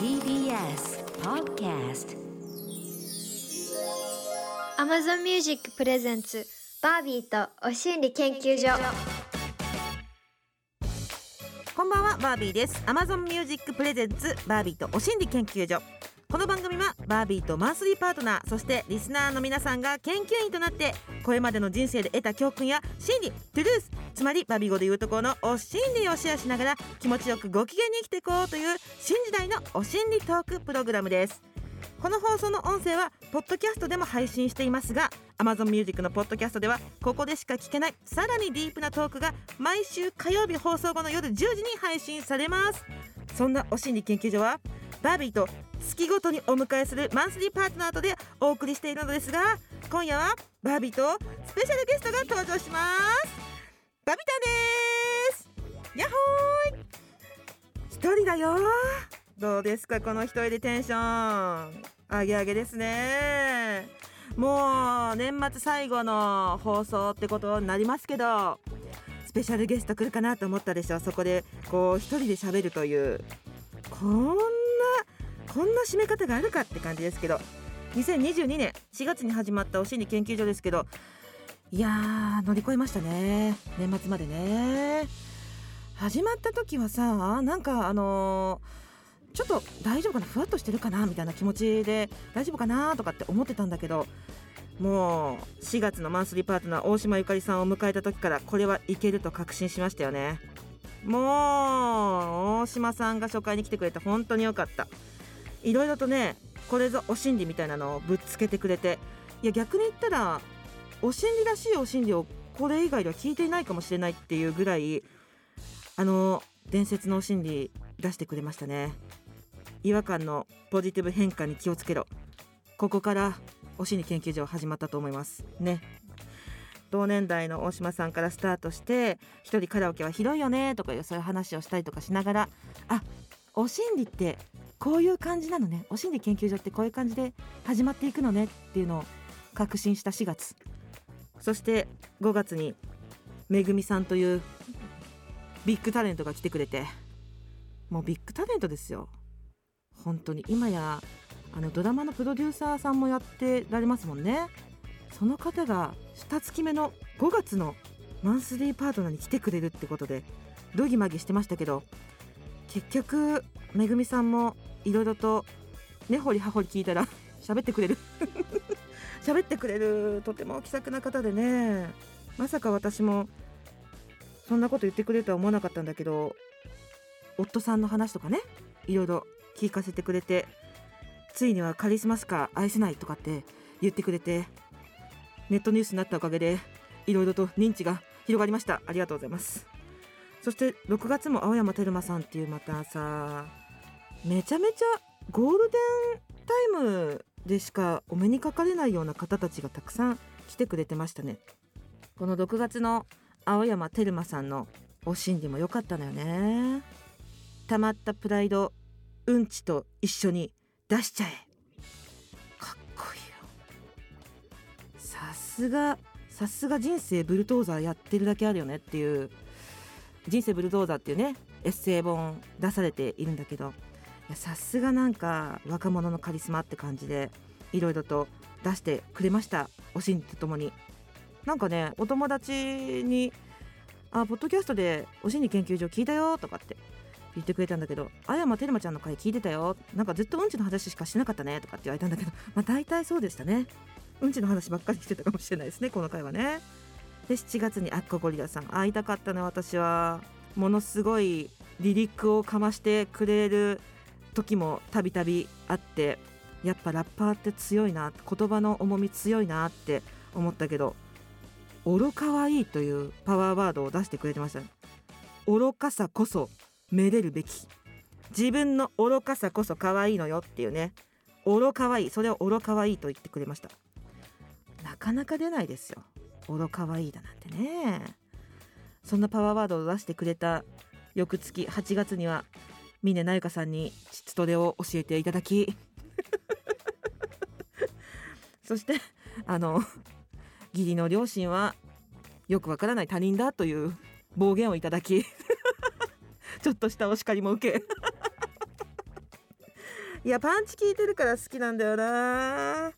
TBS Podcast. Amazon Music プレゼンツバービーとお心理研究所こんばんはバービーです Amazon Music プレゼンツバービーとお心理研究所この番組はバービーとマンスリーパートナーそしてリスナーの皆さんが研究員となってこれまでの人生で得た教訓や心理トゥルースつまりバビ語でいうところのお心理をシェアしながら気持ちよくご機嫌に生きていこうという新時代のお心理トークプログラムです。この放送の音声はポッドキャストでも配信していますが Amazon Music のポッドキャストではここでしか聞けないさらにディープなトークが毎週火曜日放送後の夜10時に配信されます。そんなお心理研究所はバービーと月ごとにお迎えするマンスリーパートナーとでお送りしているのですが今夜はバビとスペシャルゲストが登場します。バビタです。やっほーい一人だよ。どうですかこの一人でテンション。上げ上げですね。もう年末最後の放送ってことになりますけどスペシャルゲスト来るかなと思ったでしょ。そこでこう一人で喋るというこんこんな締め方があるかって感じですけど2022年4月に始まったお心理研究所ですけどいやー乗り越えましたね。年末までね。始まった時はさなんかあのーちょっと大丈夫かな？ふわっとしてるかな？みたいな気持ちで大丈夫かなとかって思ってたんだけどもう4月のマンスリーパートナー大島ゆかりさんを迎えた時からこれはいけると確信しましたよね。もう大島さんが初回に来てくれて本当に良かった。いろいろとねこれぞお心理みたいなのをぶっつけてくれて。いや逆に言ったらお心理らしいお心理をこれ以外では聞いていないかもしれないっていうぐらいあの伝説のお心理出してくれましたね。違和感のポジティブ変化に気をつけろ。ここからお心理研究所始まったと思いますね。同年代の大島さんからスタートして一人カラオケは広いよねとかいうそういう話をしたりとかしながらあお心理ってこういう感じなのね。お心理研究所ってこういう感じで始まっていくのねっていうのを確信した4月。そして5月にめぐみさんというビッグタレントが来てくれて。もうビッグタレントですよ。本当に。今やあのドラマのプロデューサーさんもやってられますもんね。その方が2月目の5月のマンスリーパートナーに来てくれるってことでドギマギしてましたけど結局めぐみさんもいろいろと根掘り葉掘り聞いたら 喋ってくれる。喋ってくれるとても気さくな方でね。まさか私もそんなこと言ってくれるとは思わなかったんだけど夫さんの話とかねいろいろ聞かせてくれてついにはカリスマしか愛せないとかって言ってくれてネットニュースになったおかげでいろいろと認知が広がりました。ありがとうございます。そして6月も青山テルマさんっていうまたさめちゃめちゃゴールデンタイムでしかお目にかかれないような方たちがたくさん来てくれてましたね。この6月の青山テルマさんのお心理も良かったのよね。溜まったプライドうんちと一緒に出しちゃえ。かっこいいよ。さすがさすが人生ブルドーザーやってるだけあるよねっていう人生ブルドーザーっていうねエッセイ本出されているんだけどさすがなんか若者のカリスマって感じでいろいろと出してくれましたおしんとともに。なんかねお友達に「あポッドキャストでお心理研究所聞いたよ」とかって言ってくれたんだけど「あやまてるまちゃんの回聞いてたよ」なんかずっとうんちの話しかしてなかったねとかって言われたんだけどまあ大体そうでしたね。うんちの話ばっかりしてたかもしれないですねこの回はね。で7月にアッコゴリラさん会いたかったね私は。ものすごいリリックをかましてくれる時もたびたびあってやっぱラッパーって強いな言葉の重み強いなって思ったけど愚かわいいというパワーワードを出してくれてましたね。愚かさこそめでるべき。自分の愚かさこそ可愛いのよっていうね。愚かわいいそれを愚かわいいと言ってくれました。なかなか出ないですよ。愚かわいいだなんてね。そんなパワーワードを出してくれた翌月8月には峰なゆかさんに膣トレを教えていただき。そしてあの義理の両親はよくわからない他人だという暴言をいただき ちょっとしたお叱りも受け。いやパンチ効いてるから好きなんだよな。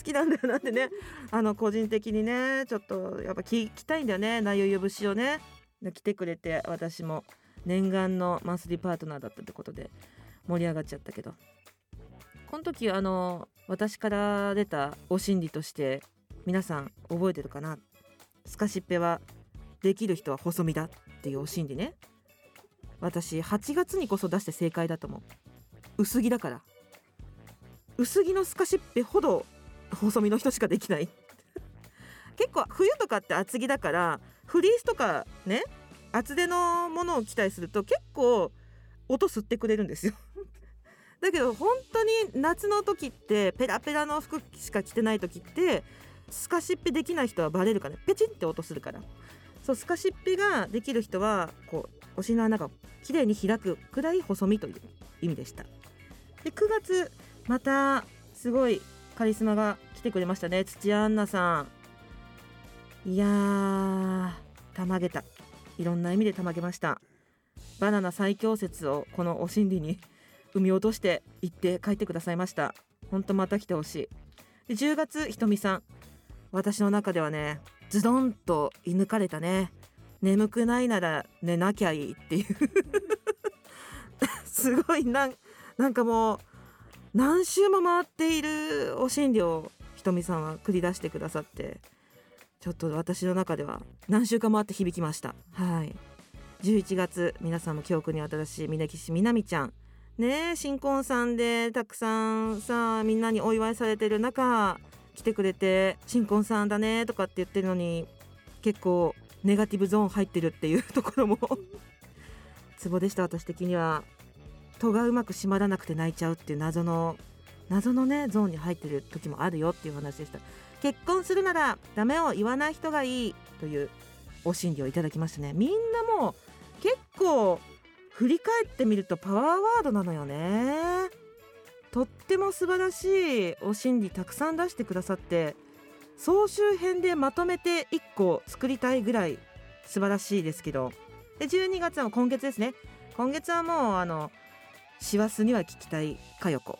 好きなんだよなってね。あの個人的にねちょっとやっぱ聞きたいんだよね。内容呼ぶしをね。来てくれて私も。念願のマンスリーパートナーだったってことで盛り上がっちゃったけど。この時あの私から出たお心理として皆さん覚えてるかな？スカシッペはできる人は細身だっていうお心理ね。私8月にこそ出して正解だと思う。薄着だから。薄着のスカシッペほど細身の人しかできない。結構冬とかって厚着だからフリースとかね厚手のものを着たりすると結構音吸ってくれるんですよ。だけど本当に夏の時ってペラペラの服しか着てない時ってスカシッペできない人はバレるからペチンって音するから。そうスカシッペができる人はこうお尻の穴が綺麗に開くくらい細身という意味でした。で9月またすごいカリスマが来てくれましたね。土屋アンナさん。いやーたまげた。いろんな意味でたまげました。バナナ最強説をこのお心理に 生み落として行って帰ってくださいました。ほんとまた来てほしい。で10月ひとみさん。私の中ではねズドンと射抜かれたね。眠くないなら寝なきゃいいっていう。すごいなんなんかもう何周も回っているお診療をひとみさんは繰り出してくださってちょっと私の中では何週間回って響きました。はい。11月皆さんも記憶に新しい峯岸みなみちゃん。ね新婚さんでたくさんさみんなにお祝いされてる中来てくれて新婚さんだねとかって言ってるのに結構ネガティブゾーン入ってるっていうところも。ツボでした私的には戸がうまく閉まらなくて泣いちゃうっていう謎の謎のねゾーンに入ってる時もあるよっていう話でした。結婚するならダメを言わない人がいいというお心理をいただきましたね。みんなもう結構振り返ってみるとパワーワードなのよね。とっても素晴らしいお心理たくさん出してくださって総集編でまとめて1個作りたいぐらい素晴らしいですけど。で12月は今月ですね。今月はもうあの師走には聞きたい佳代子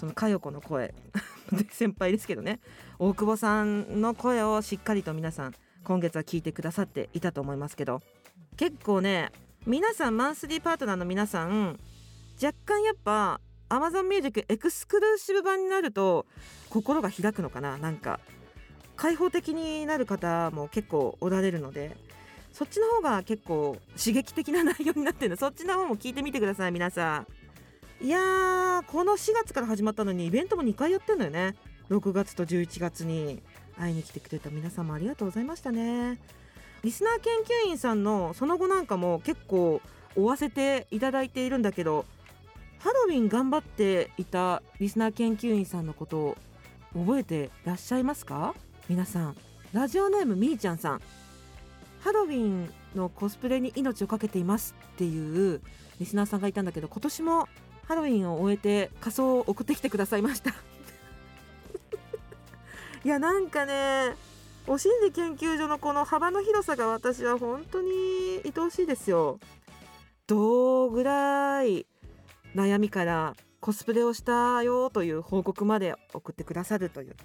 その佳代子の声。先輩ですけどね。大久保さんの声をしっかりと皆さん今月は聞いてくださっていたと思いますけど。結構ね皆さんマンスリーパートナーの皆さん若干やっぱ Amazon Music エクスクルーシブ版になると心が開くのかな。なんか開放的になる方も結構おられるのでそっちの方が結構刺激的な内容になってるのそっちの方も聞いてみてください皆さん。いやーこの4月から始まったのにイベントも2回やってんのよね。6月と11月に会いに来てくれた皆さんもありがとうございましたね。リスナー研究員さんのその後なんかも結構追わせていただいているんだけどハロウィン頑張っていたリスナー研究員さんのことを覚えてらっしゃいますか？皆さん。ラジオネームみーちゃんさん。ハロウィンのコスプレに命を懸けていますっていうリスナーさんがいたんだけど今年もハロウィンを終えて仮装を送ってきてくださいました。いやなんかねお心理研究所のこの幅の広さが私は本当に愛おしいですよ。どうぐらい悩みからコスプレをしたよという報告まで送ってくださるという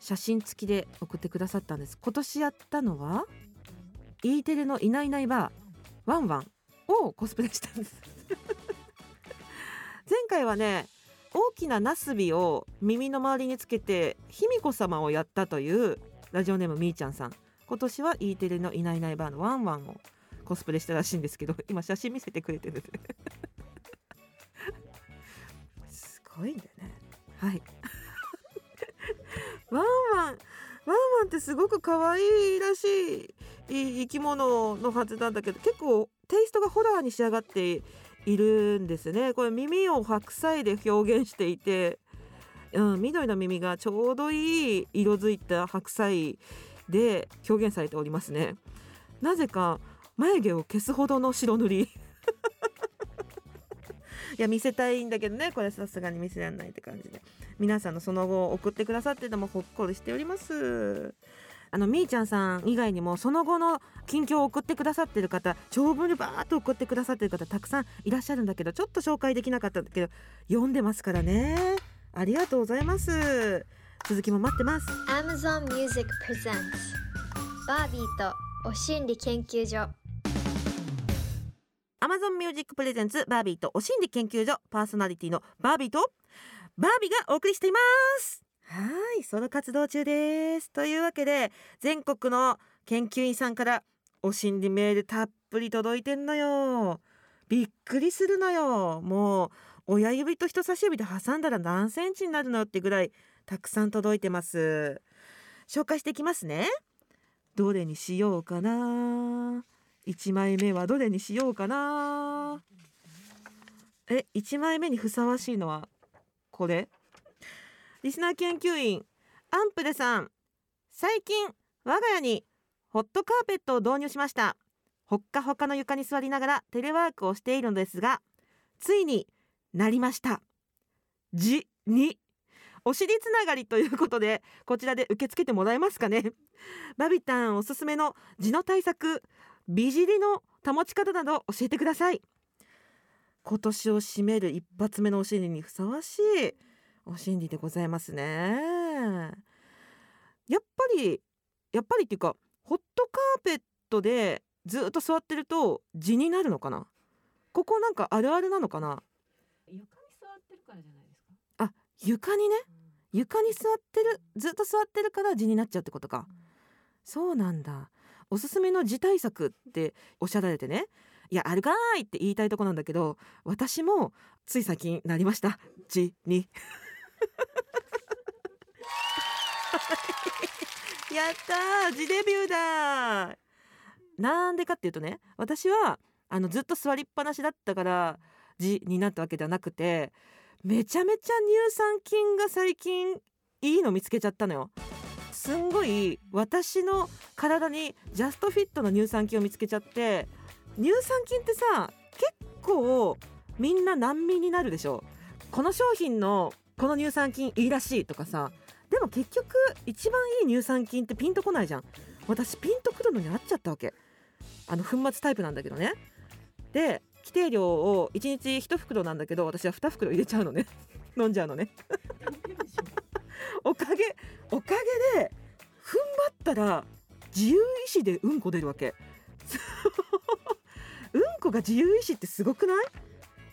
写真付きで送ってくださったんです。今年やったのは E テレのいないいないばワンワンをコスプレしたんです。前回はね大きなナスビを耳の周りにつけて卑弥呼様をやったというラジオネームみーちゃんさん。今年は E テレのいないいないばのワンワンをコスプレしたらしいんですけど 今写真見せてくれてるすごいんだよね。はい。ワンワンワンワンってすごく可愛いらしい生き物のはずなんだけど結構テイストがホラーに仕上がっているんですね。これ耳を白菜で表現していて、うん、緑の耳がちょうどいい色づいた白菜で表現されておりますね。なぜか眉毛を消すほどの白塗り。いや見せたいんだけどね。これさすがに見せられないって感じで。皆さんのその後送ってくださっててもほっこりしております。あのみーちゃんさん以外にもその後の近況を送ってくださってる方長文でバーっと送ってくださってる方たくさんいらっしゃるんだけどちょっと紹介できなかったんだけど読んでますからね。ありがとうございます。続きも待ってます。Amazon Music Presents バービーとお心理研究所。Amazon Music Presents バービーとお心理研究所パーソナリティのバービーとバービーがお送りしていますはいソロ活動中です。というわけで全国の研究員さんからお心理メールたっぷり届いてんのよ。びっくりするのよ。もう親指と人差し指で挟んだら何センチになるのってぐらいたくさん届いてます。紹介していきますね。どれにしようかな。1枚目はどれにしようかな。え1枚目にふさわしいのはこれ？リスナー研究員アンプレさん最近我が家にホットカーペットを導入しました。ほっかほかの床に座りながらテレワークをしているのですがついになりました。じに。お尻つながりということでこちらで受け付けてもらえますかね。バビタンおすすめの地の対策美尻の保ち方など教えてください。今年を締める一発目のお尻にふさわしいお心理でございますね。やっぱりやっぱりっていうかホットカーペットでずっと座ってると地になるのかな？ここなんかあるあるなのかな？床に座ってるからじゃないですか？あ床にね。床に座ってるずっと座ってるから地になっちゃうってことか。そうなんだ。おすすめの自対策っておっしゃられてね。いやあるかーいって言いたいとこなんだけど私もつい最近なりました。地に やったー地デビューだなんでかっていうとね私はあのずっと座りっぱなしだったから地になったわけではなくてめちゃめちゃ乳酸菌が最近いいの見つけちゃったのよ。すんごい私の体にジャストフィットの乳酸菌を見つけちゃって乳酸菌ってさ結構みんな難民になるでしょ。この商品のこの乳酸菌いいらしいとかさでも結局一番いい乳酸菌ってピンとこないじゃん。私ピンとくるのになっちゃったわけ。あの粉末タイプなんだけどね。で規定量を1日1袋なんだけど私は2袋入れちゃうのね。飲んじゃうのね。おかげおかげで踏ん張ったら自由意志でうんこ出るわけ。うんこが自由意志ってすごくない？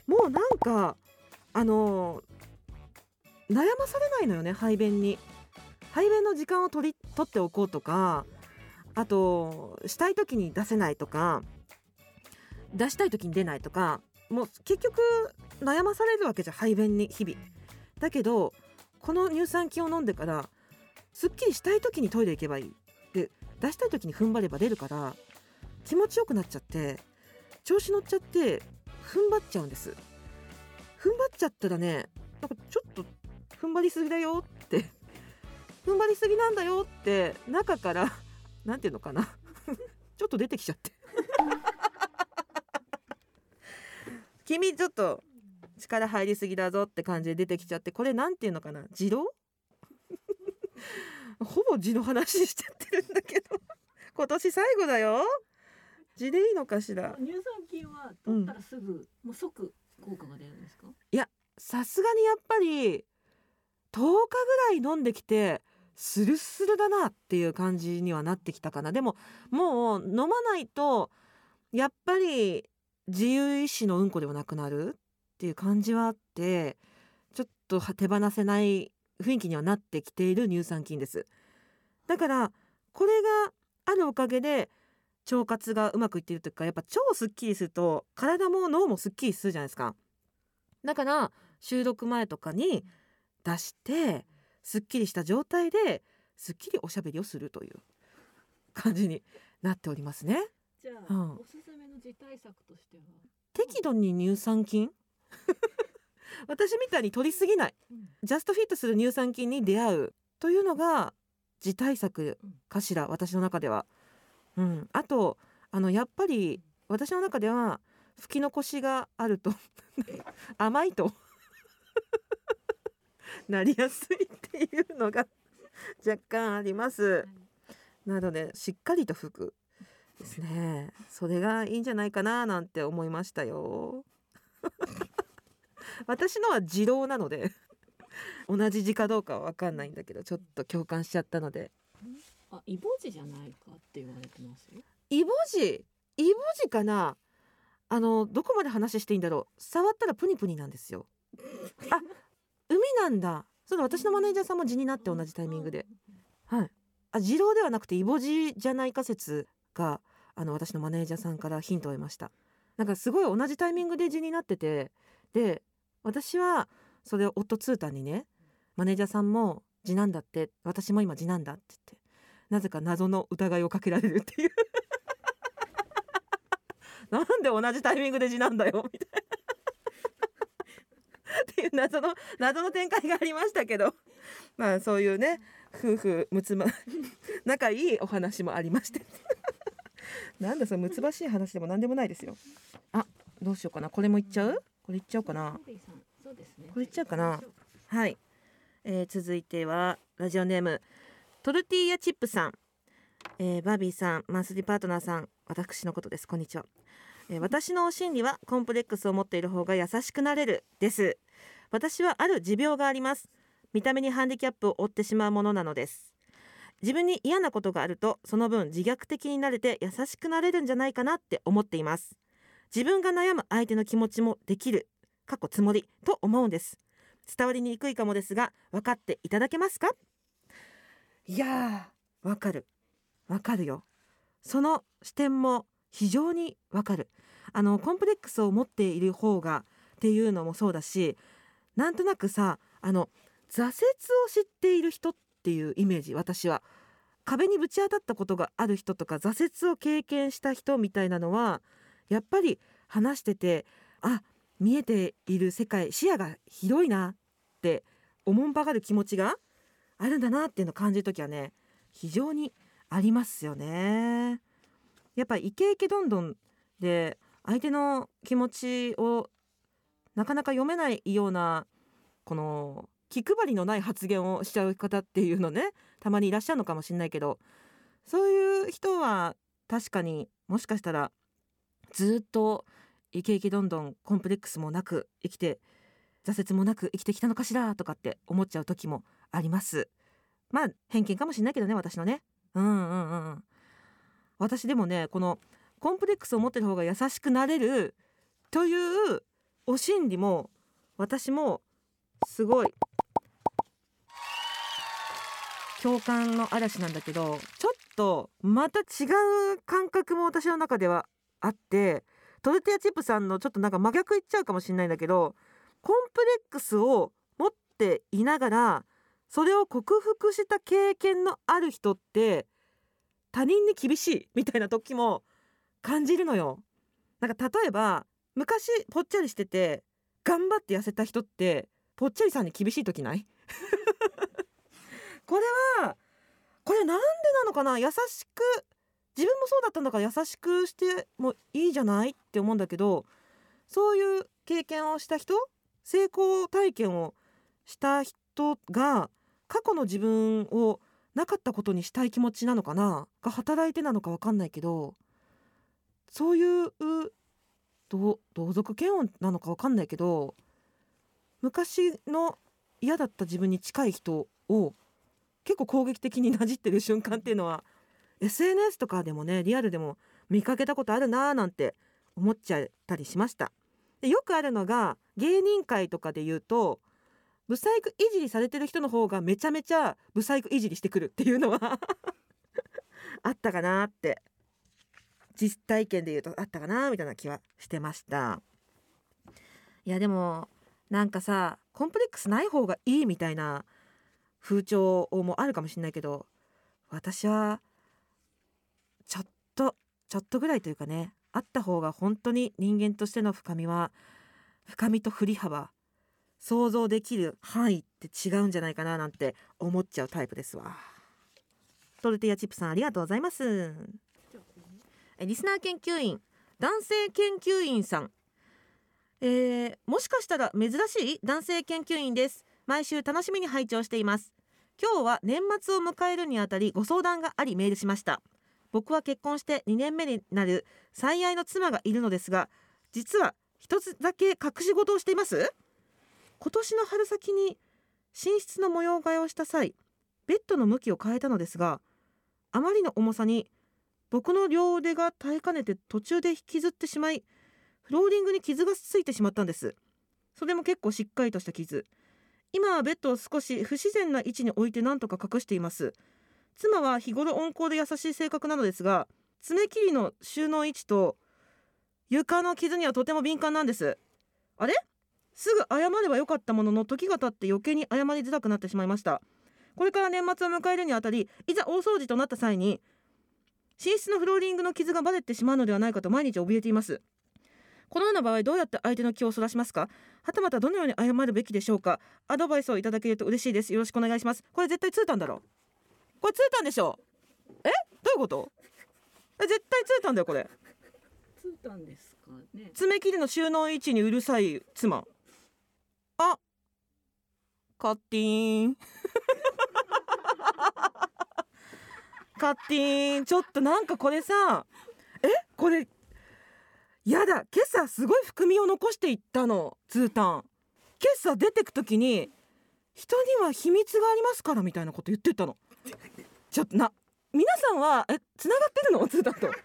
もうなんかあの悩まされないのよね排便に。排便の時間を取り取っておこうとかあとしたい時に出せないとか出したい時に出ないとかもう結局悩まされるわけじゃ排便に日々。だけどこの乳酸菌を飲んでからすっきりしたい時にトイレ行けばいい。で出したい時に踏ん張れば出るから気持ちよくなっちゃって調子乗っちゃって踏ん張っちゃうんです。踏ん張っちゃったらねなんかちょっと踏ん張りすぎだよって。踏ん張りすぎなんだよって中からなんていうのかな。ちょっと出てきちゃって。君ちょっと力入りすぎだぞって感じで出てきちゃってこれなんていうのかな？自動？ほぼ字の話しちゃってるんだけど。今年最後だよ。字でいいのかしら？乳酸菌は取ったらすぐ、もう即効果が出るんですか？さすがにやっぱり10日ぐらい飲んできてスルスルだなっていう感じにはなってきたかな。でももう飲まないとやっぱり自由意志のうんこではなくなるっていう感じはあってちょっと手放せない雰囲気にはなってきている乳酸菌です。だからこれがあるおかげで腸活がうまくいっているというかやっぱ腸すっきりすると体も脳もすっきりするじゃないですか。だから収録前とかに出してすっきりした状態ですっきりおしゃべりをするという感じになっておりますね。じゃあ、うん。おすすめの自対策としては？適度に乳酸菌？私みたいに取りすぎない。ジャストフィットする乳酸菌に出会うというのが自対策かしら私の中では。うん、あとあのやっぱり私の中では吹き残しがあると 甘いとなりやすいっていうのが 若干あります。などでしっかりと拭くですね。それがいいんじゃないかななんて思いましたよ。私のは自動なので同じ字かどうかは分かんないんだけどちょっと共感しちゃったので。あイボジじゃないかって言われてます？よイボジ？イボジかな？あのどこまで話していいんだろう。触ったらプニプニなんですよ。あ 海なんだ。そうだ私のマネージャーさんも字になって同じタイミングで。はい。あ二郎ではなくてイボジじゃないか説があの私のマネージャーさんからヒントを得ました。なんかすごい同じタイミングで字になっててで私はそれを夫ツータンにねマネージャーさんも字なんだって私も今字なんだって言ってなぜか謎の疑いをかけられるっていう。なんで同じタイミングで字なんだよみたいな。っていう謎の謎の展開がありましたけど。まあそういうね夫婦むつま 仲いいお話もありまして。なんだそのむつばしい話でも何でもないですよ。あどうしようかな。これもいっちゃう？これいっちゃおうかな。これいっちゃうかな。はい、えー続いてはラジオネームトルティーヤチップさん、えーバービーさんマンスリーパートナーさん私のことです。こんにちは、えー私の心理はコンプレックスを持っている方が優しくなれるです。私はある持病があります。見た目にハンディキャップを負ってしまうものなのです。自分に嫌なことがあるとその分自虐的になれて優しくなれるんじゃないかなって思っています。自分が悩む相手の気持ちもできる。過去つもりと思うんです。伝わりにくいかもですが分かっていただけますか？いやーわかる。わかるよ。その視点も非常にわかるあのコンプレックスを持っている方がっていうのもそうだしなんとなくさあの挫折を知っている人っていうイメージ私は壁にぶち当たったことがある人とか挫折を経験した人みたいなのはやっぱり話しててあ見えている世界視野が広いなっておもんぱがる気持ちがあるんだなっていうのを感じる時はね非常にありますよね。やっぱイケイケどんどんで相手の気持ちをなかなか読めないようなこの気配りのない発言をしちゃう方っていうのね たまにいらっしゃるのかもしれないけどそういう人は確かにもしかしたらずっとイケイケどんどんコンプレックスもなく生きて挫折もなく生きてきたのかしらとかって思っちゃう時もあります。まあ偏見かもしれないけどね私のね。うんうんうん。私でもねこのコンプレックスを持ってる方が優しくなれるというお心理も私もすごい共感の嵐なんだけどちょっとまた違う感覚も私の中ではあってトルティアチップさんのちょっとなんか真逆言っちゃうかもしれないんだけどコンプレックスを持っていながらそれを克服した経験のある人って他人に厳しいみたいな時も感じるのよ。なんか例えば昔ぽっちゃりしてて頑張って痩せた人ってぽっちゃりさんに厳しい時ない？これはこれなんでなのかな？優しく自分もそうだったんだから優しくしてもいいじゃないって思うんだけどそういう経験をした人成功体験をした人が過去の自分をなかったことにしたい気持ちなのかな？が働いてなのか分かんないけどそういう同同族嫌悪なのか分かんないけど昔の嫌だった自分に近い人を結構攻撃的になじってる瞬間っていうのは SNS とかでもねリアルでも見かけたことあるなーなんて思っちゃったりしました。でよくあるのが芸人界とかで言うとブサイクいじりされてる人の方がめちゃめちゃブサイクいじりしてくるっていうのは。あったかなって。実体験で言うとあったかなみたいな気はしてました。いやでもなんかさコンプレックスない方がいいみたいな風潮もあるかもしれないけど私はちょっとちょっとぐらいというかねあった方が本当に人間としての深みは深みと振り幅想像できる範囲って違うんじゃないかななんて思っちゃうタイプですわ。トルティアチップさんありがとうございます。えリスナー研究員男性研究員さん。えーもしかしたら珍しい男性研究員です。毎週楽しみに拝聴しています。今日は年末を迎えるにあたりご相談がありメールしました。僕は結婚して2年目になる最愛の妻がいるのですが実は一つだけ隠し事をしています。今年の春先に寝室の模様替えをした際ベッドの向きを変えたのですがあまりの重さに僕の両腕が耐えかねて途中で引きずってしまいフローリングに傷がついてしまったんです。それも結構しっかりとした傷。今はベッドを少し不自然な位置に置いて何とか隠しています。妻は日頃温厚で優しい性格なのですが爪切りの収納位置と床の傷にはとても敏感なんです。あれ？すぐ謝ればよかったものの時が経って余計に謝りづらくなってしまいました。これから年末を迎えるにあたりいざ大掃除となった際に寝室のフローリングの傷がバレてしまうのではないかと毎日怯えています。このような場合どうやって相手の気をそらしますか？はたまたどのように謝るべきでしょうか？アドバイスをいただけると嬉しいです。よろしくお願いします。これ絶対ツータンだろこれツータンでしょえ？どういうこと？え絶対ツータンだよこれ。ついたんですかね。爪切りの収納位置にうるさい妻。あカッティーン。カッティーン。ちょっとなんかこれさえ？これやだ。今朝すごい含みを残していったの。ツータン。今朝出てく時に人には秘密がありますからみたいなこと言ってたの。ちょっとな皆さんはえ？繋がってるの？ツータンと。どういう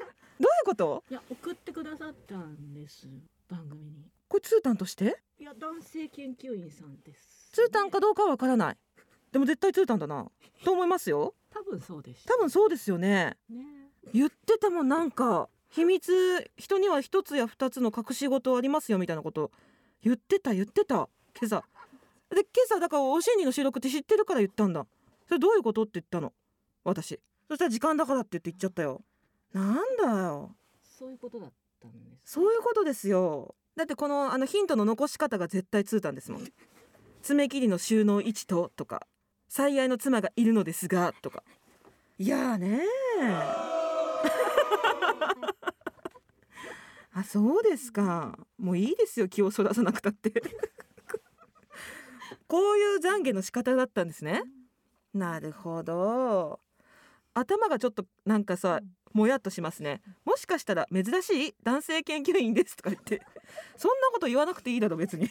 こと？いや送ってくださったんです番組に。これツータンとして？いや男性研究員さんですツータンかどうかはわからない。でも絶対ツータンだな。と思いますよ。多分そうでした。多分そうですよね。ね。言ってたもんなんか秘密人には一つや二つの隠し事ありますよみたいなこと。言ってた言ってた。今朝。で今朝だからお心理の収録って知ってるから言ったんだ。それどういうことって言ったの？私。そしたら時間だからって言って言っちゃったよ。なんだよ。そういうことだったんですそういうことですよ。だってこのあのヒントの残し方が絶対ツータンですもん爪切りの収納位置ととか最愛の妻がいるのですがとか。いやーね あそうですか。もういいですよ気をそらさなくたって。こういう懺悔の仕方だったんですね。なるほど。頭がちょっとなんかさもやっとしますね。もしかしたら珍しい男性研究員ですとか言って。そんなこと言わなくていいだろ別に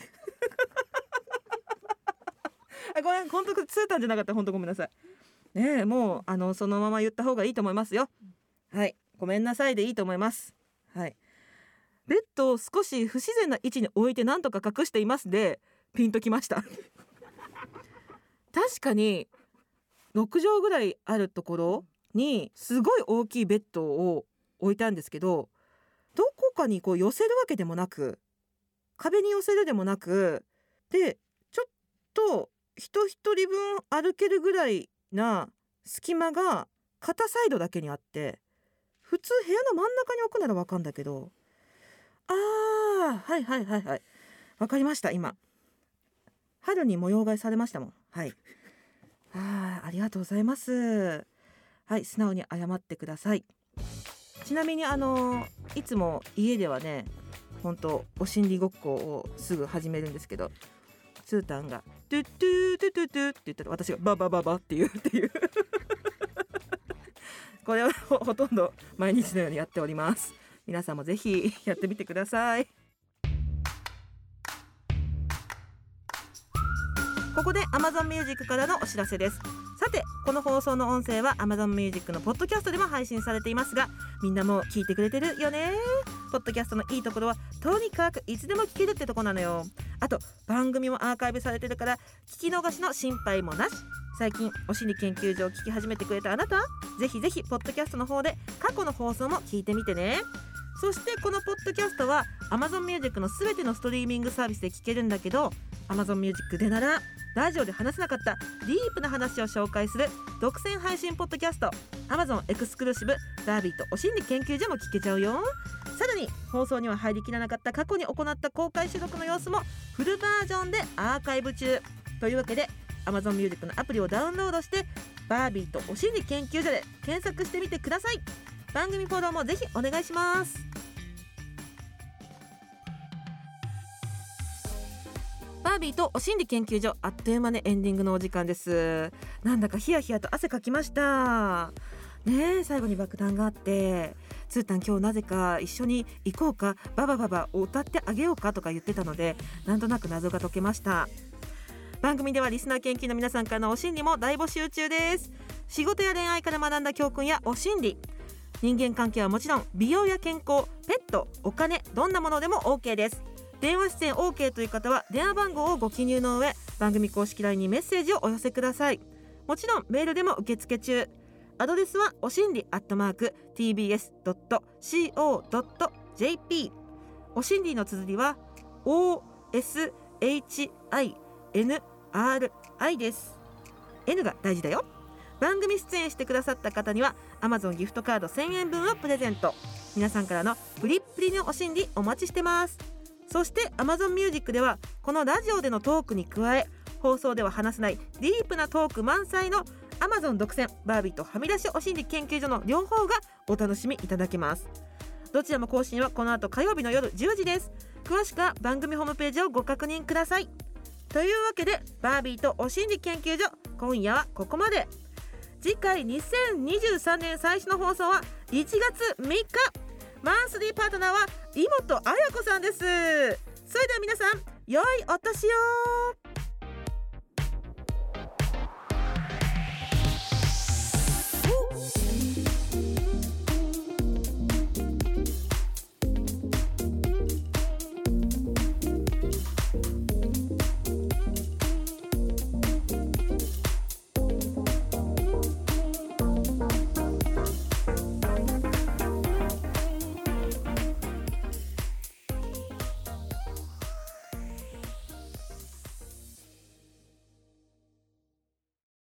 あごめん本当ツータンじゃなかった本当ごめんなさい。ねえもうあのそのまま言った方がいいと思いますよ。はい。ごめんなさいでいいと思います。はい。ベッドを少し不自然な位置に置いて何とか隠していますでピンときました。確かに6畳ぐらいあるところにすごい大きいベッドを置いたんですけどどこかにこう寄せるわけでもなく壁に寄せるでもなくでちょっと人一人分歩けるぐらいな隙間が片サイドだけにあって普通部屋の真ん中に置くならわかんだけどあーはいはいはいはい。わかりました今。春に模様替えされましたもん。はい。あーありがとうございます。はい素直に謝ってください。ちなみにあのいつも家ではね本当お心理ごっこをすぐ始めるんですけどスータンが「トゥトゥトゥトゥトゥ」って言ったら私が「ババババ」って言うっていう。これはほほとんど毎日のようにやっております。皆さんもぜひやってみてください。ここで Amazon Music からのお知らせです。てこの放送の音声は Amazon Music のポッドキャストでも配信されていますがみんなもう聞いてくれてるよね？ポッドキャストのいいところはとにかくいつでも聞けるってとこなのよ。あと番組もアーカイブされてるから聞き逃しの心配もなし。最近お心理研究所を聞き始めてくれたあなたぜひぜひポッドキャストの方で過去の放送も聞いてみてね。そしてこのポッドキャストは Amazon Music のすべてのストリーミングサービスで聞けるんだけど Amazon Music でならラジオで話せなかったディープな話を紹介する独占配信ポッドキャスト。Amazon エクスクルーシブバービーとお心理研究所も聞けちゃうよ。さらに放送には入りきらなかった過去に行った公開収録の様子もフルバージョンでアーカイブ中。というわけで Amazon Music のアプリをダウンロードしてバービーとお心理研究所で検索してみてください。番組フォローもぜひお願いします。バービーとお心理研究所あっという間でエンディングのお時間です。なんだかヒヤヒヤと汗かきました。ねえ最後に爆弾があって。ツータン今日なぜか一緒に行こうかババババ歌ってあげようかとか言ってたのでなんとなく謎が解けました番組ではリスナー研究の皆さんからのお心理も大募集中です仕事や恋愛から学んだ教訓やお心理人間関係はもちろん美容や健康ペットお金どんなものでも OK です。電話出演 OK という方は電話番号をご記入の上番組公式 LINE にメッセージをお寄せください。もちろんメールでも受付中。アドレスはおしんりアットマーク tbs.co.jp おしんりの綴りは OSHINRI です。N が大事だよ。番組出演してくださった方には Amazon ギフトカード1000円分をプレゼント。皆さんからのプリップリのお心理お待ちしてます。そして Amazon Music ではこのラジオでのトークに加え放送では話せないディープなトーク満載の Amazon 独占バービーとはみ出しお心理研究所の両方がお楽しみいただけます。どちらも更新はこの後火曜日の夜10時です。詳しくは番組ホームページをご確認ください。というわけでバービーとお心理研究所今夜はここまで。次回2023年最初の放送は1月3日。マンスリーパートナーは井本彩子さんです。それでは皆さん良いお年を。